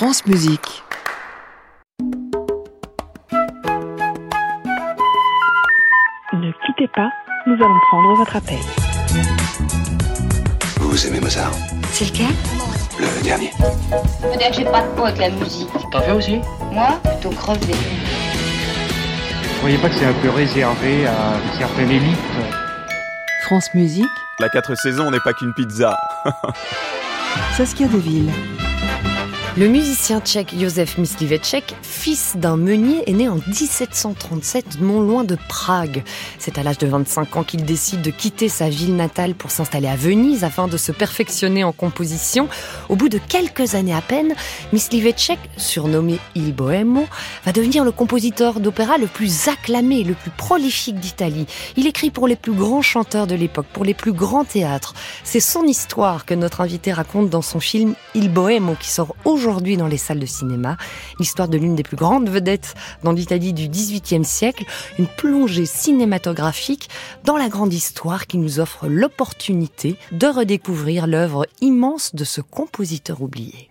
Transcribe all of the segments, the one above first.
France Musique. Ne quittez pas, nous allons prendre votre appel. Vous aimez Mozart C'est lequel? Le dernier. Faut dire que j'ai pas de peau avec la musique. T'en fais aussi? Moi, plutôt crevé. Vous croyez pas que c'est un peu réservé à une certaine élite? France Musique, La quatre saisons n'est pas qu'une pizza. Saskia Deville. Le musicien tchèque Josef Mysliveček, fils d'un meunier, est né en 1737 non loin de Prague. C'est à l'âge de 25 ans qu'il décide de quitter sa ville natale pour s'installer à Venise afin de se perfectionner en composition. Au bout de quelques années à peine, Mysliveček, surnommé Il Bohemo, va devenir le compositeur d'opéra le plus acclamé, le plus prolifique d'Italie. Il écrit pour les plus grands chanteurs de l'époque, pour les plus grands théâtres. C'est son histoire que notre invité raconte dans son film Il Bohemo qui sort aujourd'hui dans les salles de cinéma. L'histoire de l'une des plus grandes vedettes dans l'Italie du XVIIIe siècle, une plongée cinématographique dans la grande histoire qui nous offre l'opportunité de redécouvrir l'œuvre immense de ce compositeur oublié.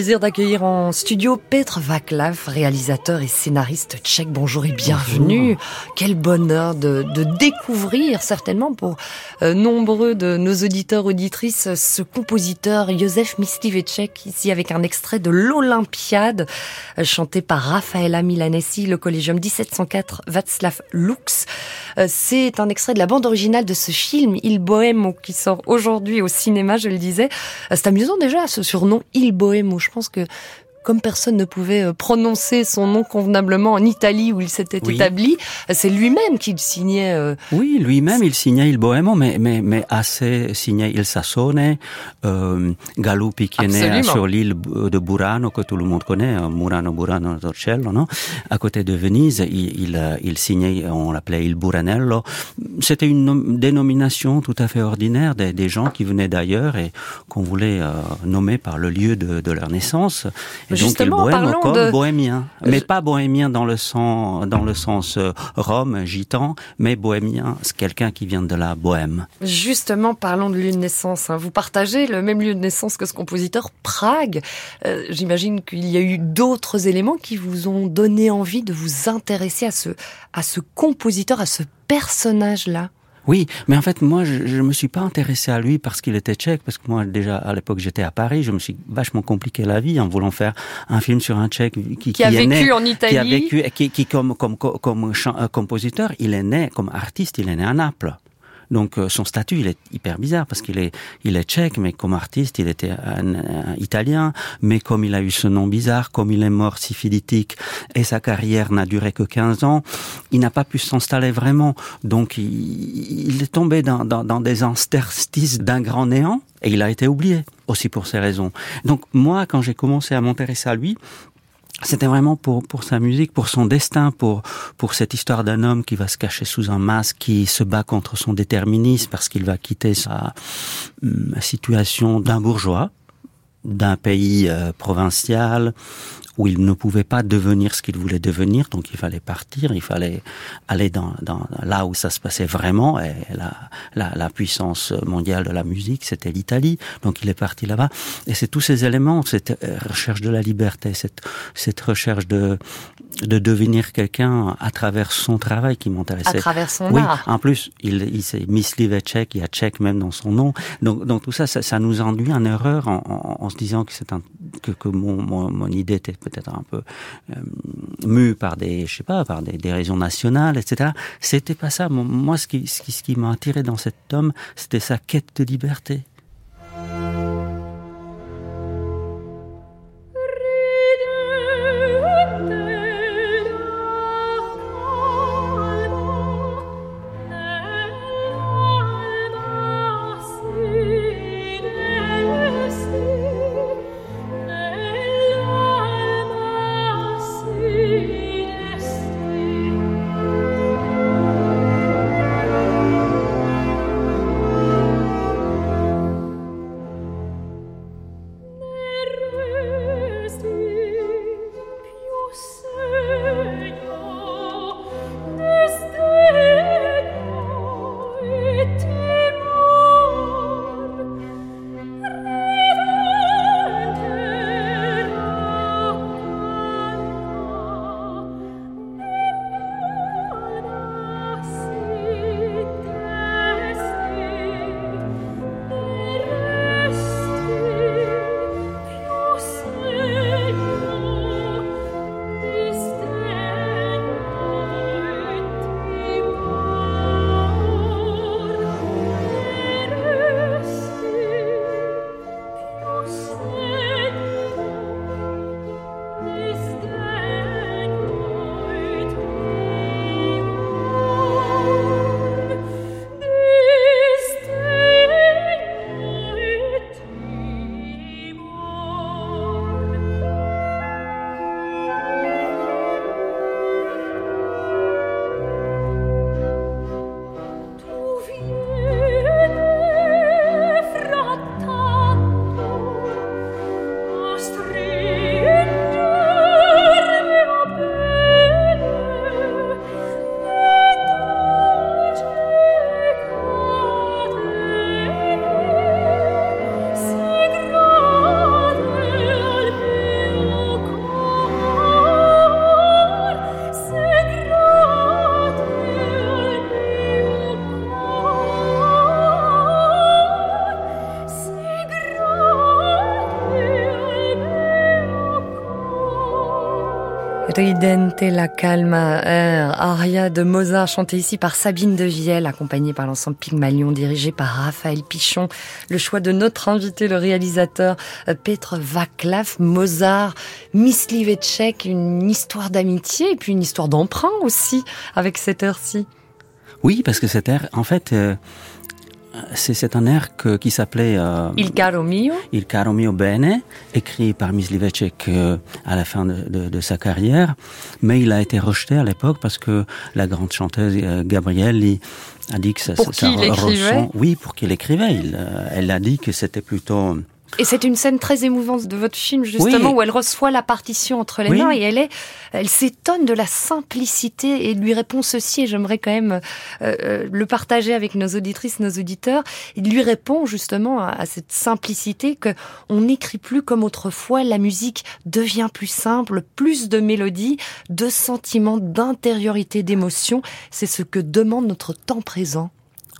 Plaisir d'accueillir en studio Petr Vaclav, réalisateur et scénariste tchèque. Bonjour et bienvenue. Quel bonheur de, de découvrir, certainement pour nombreux de nos auditeurs auditrices, ce compositeur Josef Mysliveček, ici avec un extrait de l'Olympiade, euh, chanté par Raffaella Milanesi, le Collegium 1704 Václav Lux. Euh, C'est un extrait de la bande originale de ce film, Il Bohemo, qui sort aujourd'hui au cinéma, je le disais. Euh, C'est amusant déjà, ce surnom Il Bohemo. Je pense que comme personne ne pouvait euh, prononcer son nom convenablement en Italie où il s'était Oui. établi, euh, c'est lui-même qui le signait. euh, Oui, lui-même, il signait il Bohemo, mais, mais, mais assez signait il Sassone, euh, Galuppi qui est né sur l'île de Burano, que tout le monde connaît, hein, Murano, Burano, Torcello, non? À côté de Venise, il, il, euh, il signait, on l'appelait il Buranello. C'était une nom- dénomination tout à fait ordinaire des, des gens qui venaient d'ailleurs et qu'on voulait euh, nommer par le lieu de, de leur naissance. Et Justement, donc il bohème parlons comme de- bohémien, mais pas bohémien dans le sens dans le sens euh, rome, gitan, mais bohémien, c'est quelqu'un qui vient de la bohème. Justement, parlons de lieu de naissance. hein. Vous partagez le même lieu de naissance que ce compositeur, Prague. Euh, J'imagine qu'il y a eu d'autres éléments qui vous ont donné envie de vous intéresser à ce, à ce compositeur, à ce personnage-là. Oui, mais en fait, moi, je, je me suis pas intéressé à lui parce qu'il était tchèque, parce que moi, déjà, à l'époque, j'étais à Paris, je me suis vachement compliqué la vie en voulant faire un film sur un tchèque qui, Qui a est vécu né, en Italie. qui a vécu, et qui, qui comme, comme, comme, euh, compositeur, il est né, comme artiste, il est né à Naples. Donc euh, son statut il est hyper bizarre parce qu'il est il est tchèque mais comme artiste il était un, un italien. Mais comme il a eu ce nom bizarre comme il est mort syphilitique et sa carrière n'a duré que 15 ans il n'a pas pu s'installer vraiment. Donc il, il est tombé dans, dans, dans des interstices d'un grand néant et il a été oublié aussi pour ces raisons. Donc moi quand j'ai commencé à m'intéresser à lui c'était vraiment pour sa musique, pour son destin, pour pour cette histoire d'un homme qui va se cacher sous un masque, qui se bat contre son déterminisme parce qu'il va quitter sa hum, situation d'un bourgeois, d'un pays euh, provincial où il ne pouvait pas devenir ce qu'il voulait devenir, donc il fallait partir, il fallait aller dans, dans là où ça se passait vraiment, et la, la, la puissance mondiale de la musique, c'était l'Italie, donc il est parti là-bas, et c'est tous ces éléments, cette recherche de la liberté, cette, cette recherche de, de devenir quelqu'un à travers son travail qui À m'intéressait. travers son Oui, art. en plus, il, il s'est Mislivet tchèque, il y a tchèque même dans son nom. Donc, donc tout ça, ça, ça nous induit en erreur en, en, en se disant que c'est un que, que mon, mon, mon idée était peut-être un peu euh, mue par des, je sais pas, par des, des raisons nationales, etc. C'était pas ça. Moi, ce qui, ce qui, ce qui m'a attiré dans cet homme, c'était sa quête de liberté. Ridente la calma, aria de Mozart, chanté ici par Sabine de Vielle, accompagnée par l'ensemble Pygmalion, dirigé par Raphaël Pichon. Le choix de notre invité, le réalisateur euh, Petr Vaclav, Mozart, Miss Livetchek, une histoire d'amitié et puis une histoire d'emprunt aussi avec cette heure-ci. Oui, parce que cet air, en fait, euh, c'est c'est un air que- qui s'appelait euh, Il caro mio. Il caro mio bene, écrit par Myslivecek euh, à la fin de, de- de sa carrière, mais il a été rejeté à l'époque parce que la grande chanteuse euh, Gabrielle a dit que ça, Pour ça- qui ça il écrivait? Ressent- Oui, pour qu'il écrivait. Il, euh, elle a dit que c'était plutôt Et c'est une scène très émouvante de votre film, justement, Oui. où elle reçoit la partition entre les Oui. mains et elle est, elle s'étonne de la simplicité et lui répond ceci, et j'aimerais quand même euh, euh, le partager avec nos auditrices, nos auditeurs. Il lui répond justement à, à cette simplicité que on n'écrit plus comme autrefois, la musique devient plus simple, plus de mélodies, de sentiments, d'intériorité, d'émotion. C'est ce que demande notre temps présent.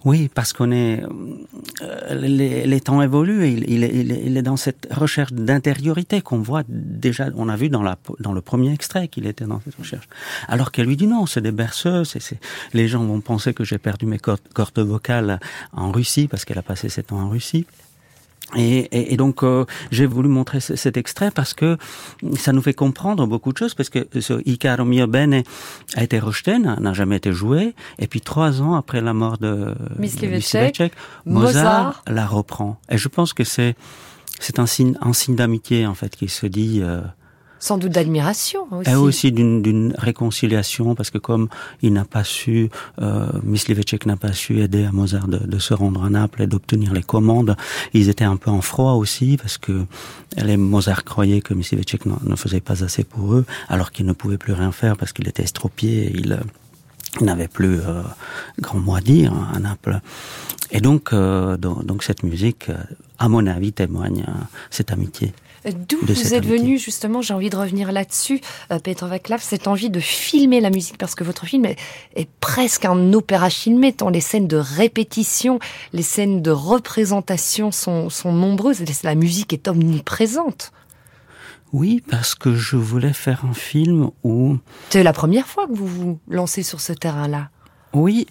Oui, parce qu'on est, euh, les, temps évoluent et il, est, dans cette recherche d'intériorité qu'on voit déjà, on a vu dans, la, dans le premier extrait qu'il était dans cette recherche. Alors qu'elle lui dit non, c'est des berceuses, et les gens vont penser que j'ai perdu mes cordes, cordes vocales en Russie parce qu'elle a passé sept ans en Russie. Et, et, et donc euh, j'ai voulu montrer ce- cet extrait parce que ça nous fait comprendre beaucoup de choses parce que ce Icaro mio bene a été rejeté, n'a jamais été joué. Et puis trois ans après la mort de Mysliveček, Mozart Mozart. la reprend. Et je pense que c'est c'est un signe un signe d'amitié en fait qui se dit euh, Sans doute d'admiration aussi. et aussi d'une réconciliation parce que comme il n'a pas su, euh, Mysliveček n'a pas su aider à Mozart de, de se rendre à Naples et d'obtenir les commandes, ils étaient un peu en froid aussi parce que les Mozart croyaient que Mysliveček ne, ne faisait pas assez pour eux alors qu'il ne pouvait plus rien faire parce qu'il était estropié, et il, n'avait plus euh, grand mot à dire à Naples. Et donc, euh, donc, donc cette musique, euh, à mon avis, témoigne euh, cette amitié. D'où de vous êtes venu justement, j'ai envie de revenir là-dessus, euh, Peter Vaclav, cette envie de filmer la musique, parce que votre film est, est presque un opéra filmé, tant les scènes de répétition, les scènes de représentation sont, sont nombreuses, et la musique est omniprésente. Oui, parce que je voulais faire un film où C'est la première fois que vous vous lancez sur ce terrain-là. Oui,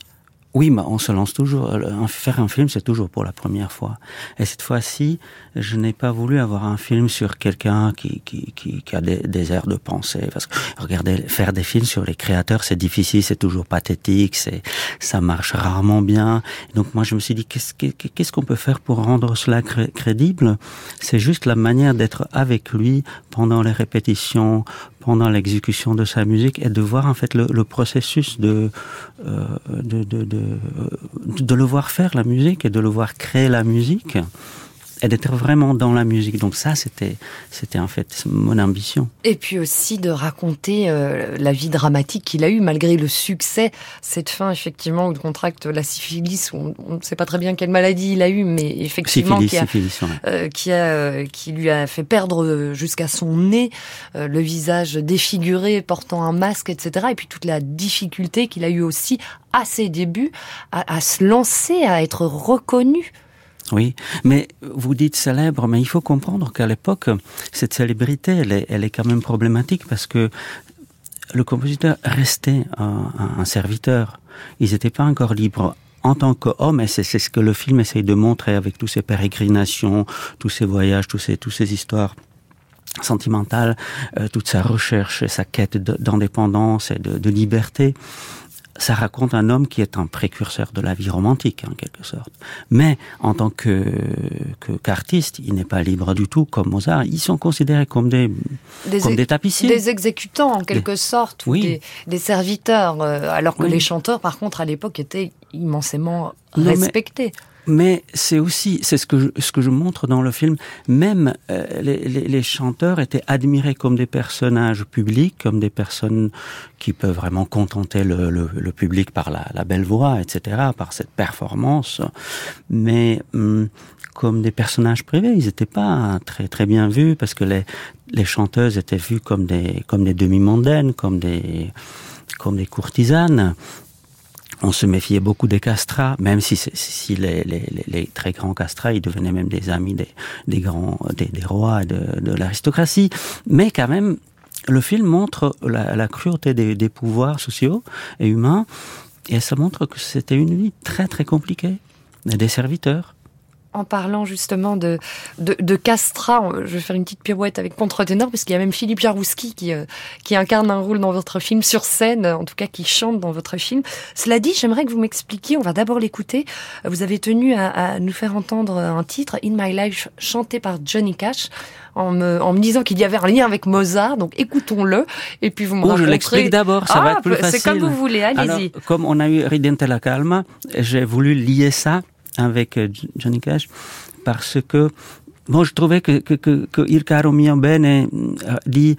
oui, mais on se lance toujours. Faire un film, c'est toujours pour la première fois. Et cette fois-ci, je n'ai pas voulu avoir un film sur quelqu'un qui, qui, qui, qui a des, airs de pensée. Parce que regardez, faire des films sur les créateurs, c'est difficile, c'est toujours pathétique, c'est ça marche rarement bien. Donc moi, je me suis dit, qu'est-ce que- qu'est-ce qu'on peut faire pour rendre cela cré- crédible? C'est juste la manière d'être avec lui pendant les répétitions, pendant l'exécution de sa musique et de voir en fait le, le processus de, euh, de, de, de, euh, de le voir faire la musique et de le voir créer la musique et d'être vraiment dans la musique. Donc ça, c'était, c'était en fait mon ambition. Et puis aussi de raconter euh, la vie dramatique qu'il a eue malgré le succès. Cette fin, effectivement, où il contracte la syphilis, où on ne sait pas très bien quelle maladie il a eu, mais effectivement Syphilis, qui a, syphilis, ouais. euh, qui, a, euh, qui lui a fait perdre euh, jusqu'à son nez euh, le visage défiguré, portant un masque, etc. Et puis toute la difficulté qu'il a eu aussi à ses débuts à, à se lancer, à être reconnu. Oui, mais vous dites célèbre, mais il faut comprendre qu'à l'époque, cette célébrité, elle est, elle est quand même problématique parce que le compositeur restait un, serviteur. Ils n'étaient pas encore libres. En tant qu'homme, et c'est ce que le film essaye de montrer avec toutes ces pérégrinations, tous ces voyages, tous ces, toutes ces histoires sentimentales, euh, toute sa recherche sa quête d'indépendance et de liberté ça raconte un homme qui est un précurseur de la vie romantique, en quelque sorte. Mais en tant que qu'artiste, il n'est pas libre du tout, comme Mozart. Ils sont considérés comme des Des, comme des tapissiers. des exécutants en quelque sorte, ou Oui. des, des serviteurs, euh, alors que Oui. les chanteurs, par contre, à l'époque, étaient immensément Non, respectés. Mais c'est aussi, c'est ce que je, ce que je montre dans le film. Même euh, les, les, les chanteurs étaient admirés comme des personnages publics, comme des personnes qui peuvent vraiment contenter le, le, le public par la, la belle voix, etc., par cette performance. Mais hum, comme des personnages privés, ils n'étaient pas très très bien vus parce que les les chanteuses étaient vues comme des comme des demi-mondaines, comme des comme des courtisanes on se méfiait beaucoup des castrats, même si, si les, très grands castrats, ils devenaient même des amis des, grands, des, rois de, de l'aristocratie. Mais quand même, le film montre la, cruauté des, pouvoirs sociaux et humains, et ça montre que c'était une vie très très compliquée. Des serviteurs. En parlant justement de, de, de Castra, je vais faire une petite pirouette avec contre-ténor, parce qu'il y a même Philippe Jarouski qui, euh, qui incarne un rôle dans votre film sur scène, en tout cas qui chante dans votre film. Cela dit, j'aimerais que vous m'expliquiez, on va d'abord l'écouter, vous avez tenu à, à nous faire entendre un titre, In My Life, chanté par Johnny Cash, en me, en me disant qu'il y avait un lien avec Mozart, donc écoutons-le, et puis vous me Oh, je raconterez- l'explique d'abord, ça Ah, va être plus C'est facile. comme vous voulez, allez-y. comme on a eu Ridente la Calma, j'ai voulu lier ça avec euh, Johnny Cash parce que Bon, je trouvais que, que, Il caro bene dit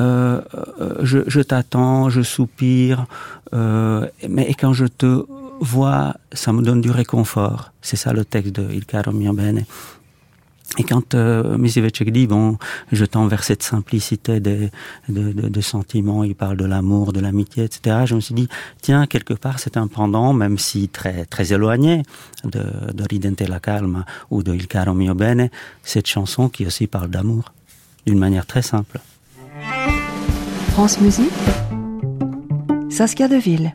euh, je, je t'attends, je soupire, euh, mais quand je te vois, ça me donne du réconfort. C'est ça le texte de Il caro bene. Et quand euh, dit bon, je tends vers cette simplicité de, de, de, de sentiments, il parle de l'amour, de l'amitié, etc. Je me suis dit tiens quelque part c'est un pendant, même si très très éloigné de, de Ridente la calma ou de Il caro mio bene, cette chanson qui aussi parle d'amour d'une manière très simple. France Musique, Saskia Deville.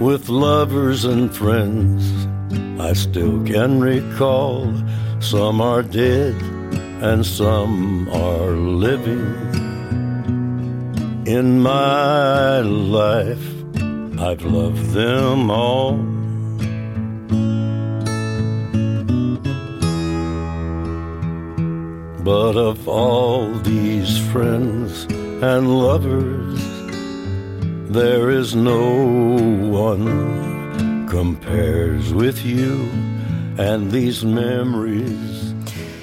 with lovers and friends. I still can recall some are dead and some are living. In my life, I've loved them all. But of all these friends and lovers, there is no one compares with you and these memories.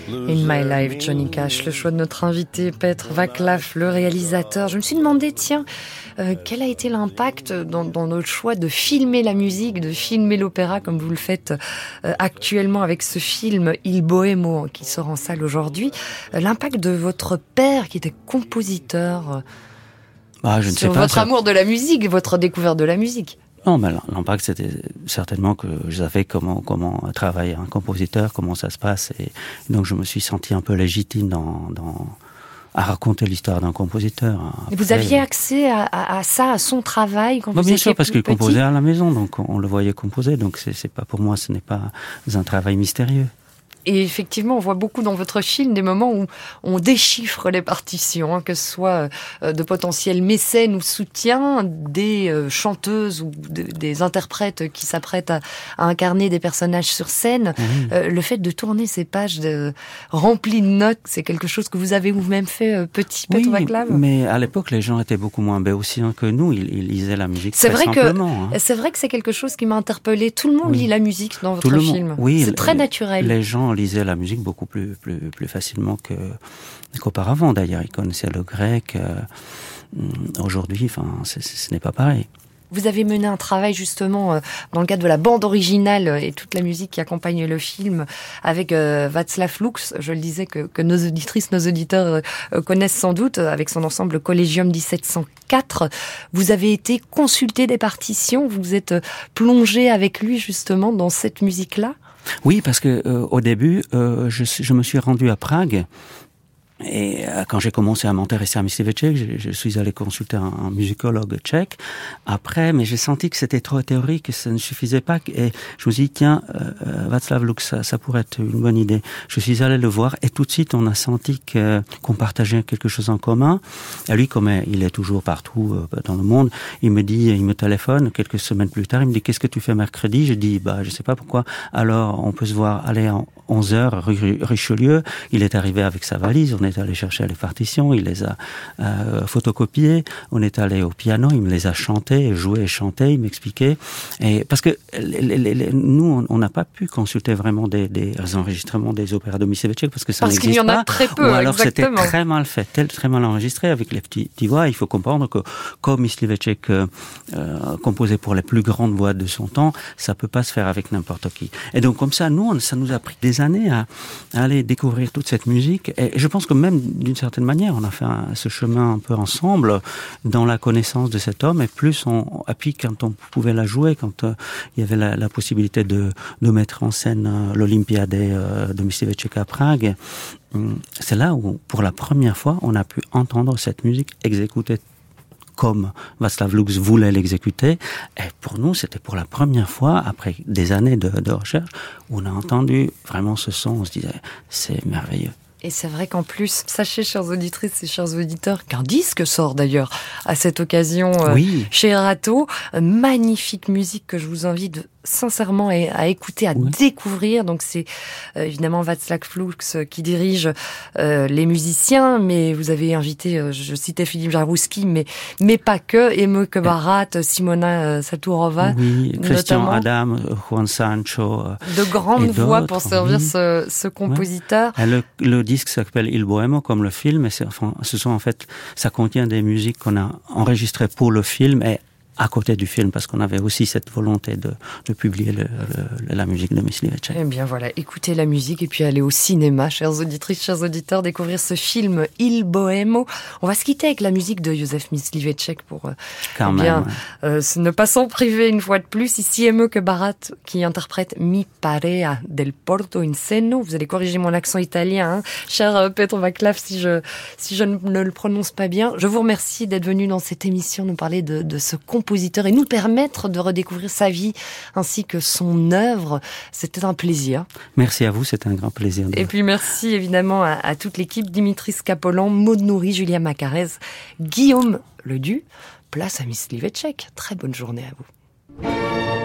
In My Life, Johnny Cash, le choix de notre invité, Petre Vaclav, le réalisateur. Je me suis demandé, tiens, euh, quel a été l'impact dans, dans, notre choix de filmer la musique, de filmer l'opéra, comme vous le faites euh, actuellement avec ce film Il Bohémo qui sort en salle aujourd'hui. Euh, l'impact de votre père qui était compositeur bah, je ne sur sais pas, votre ça- amour de la musique, votre découverte de la musique. Non, mais l'impact, c'était certainement que je savais comment, comment travaille un compositeur, comment ça se passe. Et donc, je me suis senti un peu légitime dans, dans à raconter l'histoire d'un compositeur. Vous Après, aviez accès à, à- à ça, à son travail quand bah, vous bien sûr, parce qu'il composait à la maison, donc on, on le voyait composer. Donc, c'est pas pour moi, ce n'est pas un travail mystérieux. Et effectivement, on voit beaucoup dans votre film des moments où on déchiffre les partitions, hein, que ce soit euh, de potentiels mécènes ou soutiens, des euh, chanteuses ou de- des interprètes qui s'apprêtent à, à incarner des personnages sur scène. Euh, le fait de tourner ces pages de, remplies de notes, c'est quelque chose que vous avez vous-même fait petit, Petre Vaclav mais à l'époque, les gens étaient beaucoup moins béotiens que nous. Ils, ils lisaient la musique C'est vrai hein. c'est vrai que c'est quelque chose qui m'a interpellé. Tout le monde Oui. lit la musique dans votre monde- film. oui, c'est très naturel. Les gens lisaient la musique beaucoup plus, plus, facilement que, qu'auparavant. D'ailleurs, ils connaissaient le grec. euh, Aujourd'hui, enfin, ce n'est pas pareil. Vous avez mené un travail justement euh, dans le cadre de la bande originale et toute la musique qui accompagne le film avec euh, Václav Lux, je le disais que, que nos auditrices, nos auditeurs connaissent sans doute, avec son ensemble Collegium 1704. Vous avez été consulté des partitions, vous êtes plongé avec lui justement dans cette musique-là? Oui, parce que euh, au début, euh, je, je me suis rendu à Prague. Et euh, quand j'ai commencé à m'intéresser à Misteveček, je, je suis allé consulter un, un musicologue tchèque. Après, mais j'ai senti que c'était trop théorique, que ça ne suffisait pas. Et je me suis dit, tiens, euh, euh, Václav Lux, ça, ça pourrait être une bonne idée. Je suis allé le voir et tout de suite, on a senti que- qu'on partageait quelque chose en commun. Et lui, comme il est toujours partout euh, dans le monde, il me dit, il me téléphone quelques semaines plus tard, il me dit, qu'est-ce que tu fais mercredi? Je dis, bah, je sais pas pourquoi. Alors, on peut se voir aller en 11 heures rue Richelieu. Il est arrivé avec sa valise, est allé chercher les partitions, il les a euh, photocopiées, on est allé au piano, il me les a chantés, joués et chantés, il m'expliquait. Et parce que les- les- les- nous, on- on n'a pas pu consulter vraiment des, des enregistrements des opéras de Micevicek parce que ça Parce qu'il y en a pas. très peu, Ou alors c'était très mal fait, très mal enregistré avec les petits, petits voix. Il faut comprendre que comme Myslivecek euh, euh, composait pour les plus grandes voix de son temps, ça peut pas se faire avec n'importe qui. Et donc comme ça, nous, on- ça nous a pris des années à, à aller découvrir toute cette musique. Et je pense que même d'une certaine manière, on a fait ce chemin un peu ensemble dans la connaissance de cet homme. Et plus on appuie quand on pouvait la jouer, quand euh, il y avait la, possibilité de, de mettre en scène euh, l'Olympiade euh, de Myslivecek à Prague. Hum, C'est là où, pour la première fois, on a pu entendre cette musique exécutée comme Václav Lux voulait l'exécuter. Et pour nous, c'était pour la première fois, après des années de recherche, où on a entendu vraiment ce son. On se disait, c'est merveilleux. Et c'est vrai qu'en plus, sachez, chers auditrices et chers auditeurs, qu'un disque sort d'ailleurs à cette occasion euh, Oui. chez Rato. Magnifique musique que je vous invite sincèrement à, à écouter, à découvrir. Donc c'est euh, évidemment Václav Lux qui dirige euh, les musiciens, mais vous avez invité, euh, je citais Philippe Jarouski, mais mais pas que, Eme Barat, Simona euh, Saturova, Oui, Christian. Adam, Juan Sancho. euh, de grandes voix pour servir oui. ce, ce compositeur. Le, le disque s'appelle Il Bohemo comme le film, et enfin, ce sont en fait, ça contient des musiques qu'on a enregistrées pour le film et à côté du film, parce qu'on avait aussi cette volonté de, de publier le, le- la musique de Miss. Eh bien voilà, écoutez la musique et puis allez au cinéma, chères auditrices, chers auditeurs, découvrir ce film Il Bohemo. On va se quitter avec la musique de Józef Myslivecek pour euh, Quand eh bien, même, ouais. euh, ne pas s'en priver une fois de plus. Ici Eme que Barat qui interprète Mi Parea del Porto in Seno. Vous allez corriger mon accent italien, hein. cher euh, Petr Vaclav, si je, si je ne le prononce pas bien. Je vous remercie d'être venu dans cette émission nous parler de, de ce compositeur et nous permettre de redécouvrir sa vie ainsi que son œuvre. C'était un plaisir. Merci à vous, c'était un grand plaisir. De... Et puis merci évidemment à, à toute l'équipe, Dimitris Capolan, Maud Nourri, Julia Macarez, Guillaume Ledu. Place à Miss Livecek. Très bonne journée à vous.